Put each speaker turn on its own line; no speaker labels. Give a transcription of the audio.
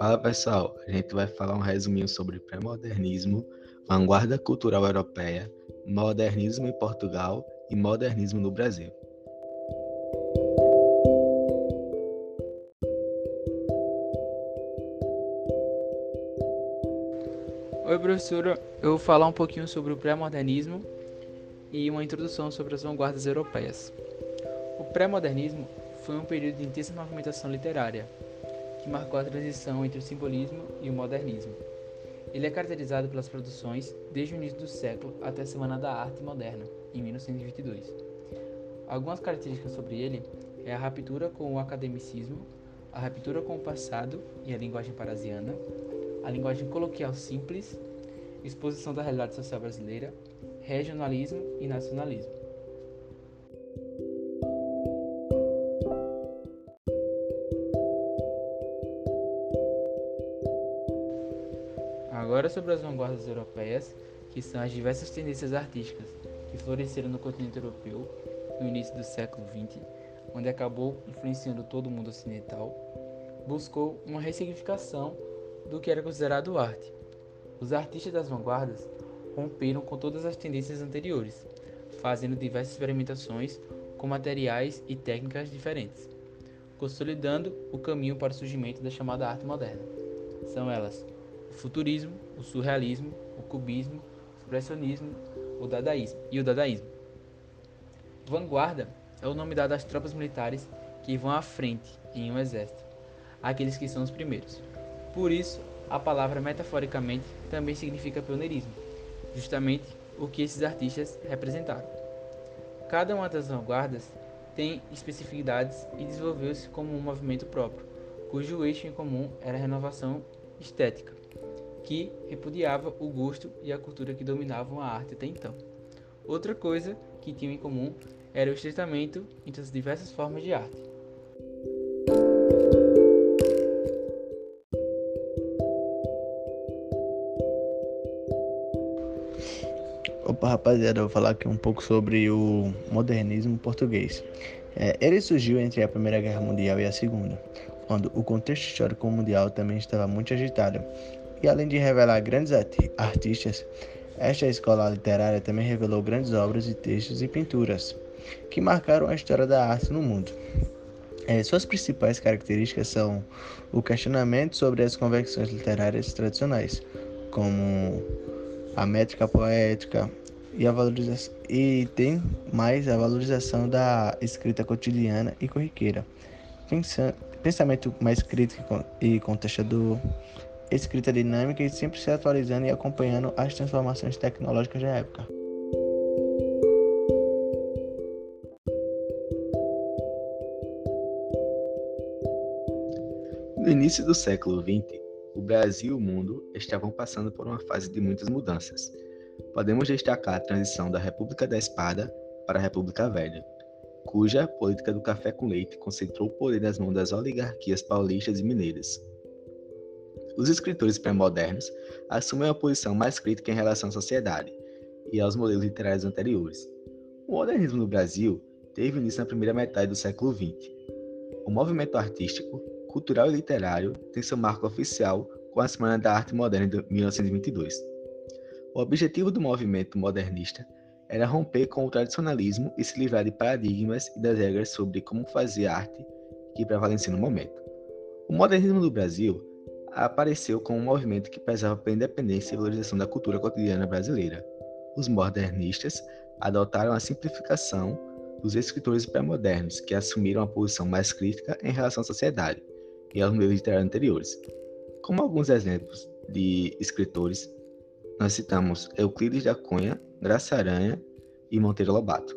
Fala pessoal, a gente vai falar um resuminho sobre pré-modernismo, vanguarda cultural europeia, modernismo em Portugal e modernismo no Brasil.
Oi professora, eu vou falar um pouquinho sobre o pré-modernismo e uma introdução sobre as vanguardas europeias. O pré-modernismo foi um período de intensa movimentação literária, que marcou a transição entre o simbolismo e o modernismo. Ele é caracterizado pelas produções desde o início do século até a Semana da Arte Moderna, em 1922. Algumas características sobre ele é a ruptura com o academicismo, a ruptura com o passado e a linguagem parasiana, a linguagem coloquial simples, exposição da realidade social brasileira, regionalismo e nacionalismo. Sobre as vanguardas europeias, que são as diversas tendências artísticas que floresceram no continente europeu no início do século XX, onde acabou influenciando todo o mundo ocidental, buscou uma ressignificação do que era considerado arte. Os artistas das vanguardas romperam com todas as tendências anteriores, fazendo diversas experimentações com materiais e técnicas diferentes, consolidando o caminho para o surgimento da chamada arte moderna. São elas o futurismo, o surrealismo, o cubismo, o expressionismo, o dadaísmo e o dadaísmo. Vanguarda é o nome dado às tropas militares que vão à frente em um exército, aqueles que são os primeiros. Por isso, a palavra metaforicamente também significa pioneirismo, justamente o que esses artistas representaram. Cada uma das vanguardas tem especificidades e desenvolveu-se como um movimento próprio, cujo eixo em comum era a renovação estética, que repudiava o gosto e a cultura que dominavam a arte até então. Outra coisa que tinham em comum era o estreitamento entre as diversas formas de arte.
Opa, rapaziada, eu vou falar aqui um pouco sobre o modernismo português. É, ele surgiu entre a Primeira Guerra Mundial e a Segunda, quando o contexto histórico mundial também estava muito agitado. E além de revelar grandes artistas, esta escola literária também revelou grandes obras de textos e pinturas que marcaram a história da arte no mundo. É, suas principais características são o questionamento sobre as convenções literárias tradicionais, como a métrica poética, e, a valorização, e tem mais a valorização da escrita cotidiana e corriqueira. Pensamento mais crítico e contestador, escrita dinâmica e sempre se atualizando e acompanhando as transformações tecnológicas da época. No início do século XX, o Brasil e o mundo estavam passando por uma fase de muitas mudanças podemos destacar a transição da República da Espada para a República Velha, cuja política do café com leite concentrou o poder nas mãos das oligarquias paulistas e mineiras. Os escritores pré-modernos assumem uma posição mais crítica em relação à sociedade e aos modelos literários anteriores. O modernismo no Brasil teve início na primeira metade do século XX. O movimento artístico, cultural e literário tem seu marco oficial com a Semana da Arte Moderna de 1922. O objetivo do movimento modernista era romper com o tradicionalismo e se livrar de paradigmas e das regras sobre como fazer arte que prevaleciam no momento. O modernismo no Brasil apareceu como um movimento que prezava pela independência e valorização da cultura cotidiana brasileira. Os modernistas adotaram a simplificação dos escritores pré-modernos, que assumiram uma posição mais crítica em relação à sociedade e aos meios literários anteriores. Como alguns exemplos de escritores nós citamos Euclides da Cunha, Graça Aranha e Monteiro Lobato.